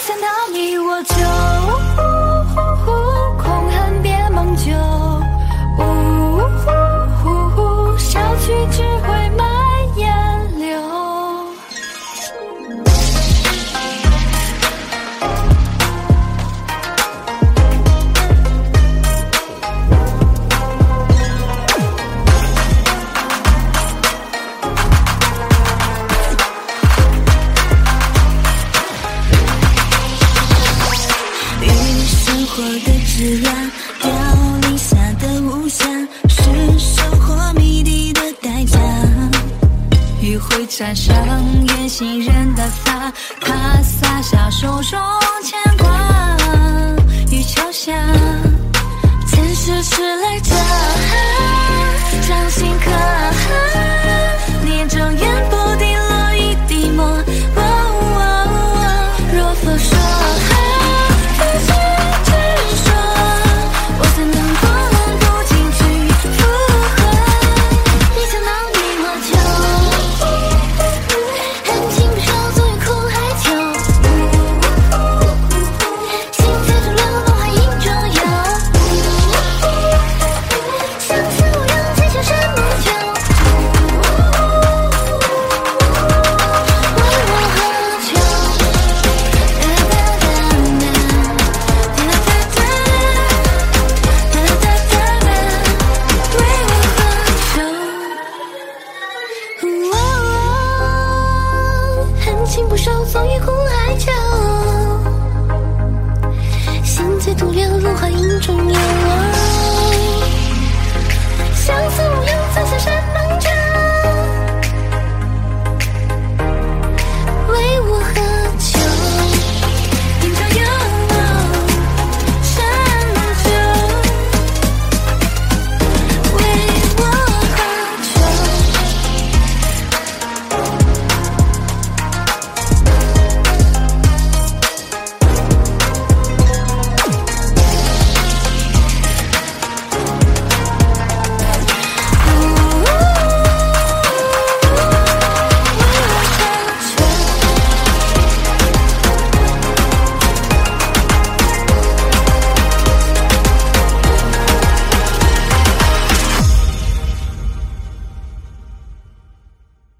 想到你，我就。呀凋零下的无暇是收获谜底的代价。沾上远行人的发他洒下手中牵挂。情不寿总于苦海囚心醉徒留落花影中游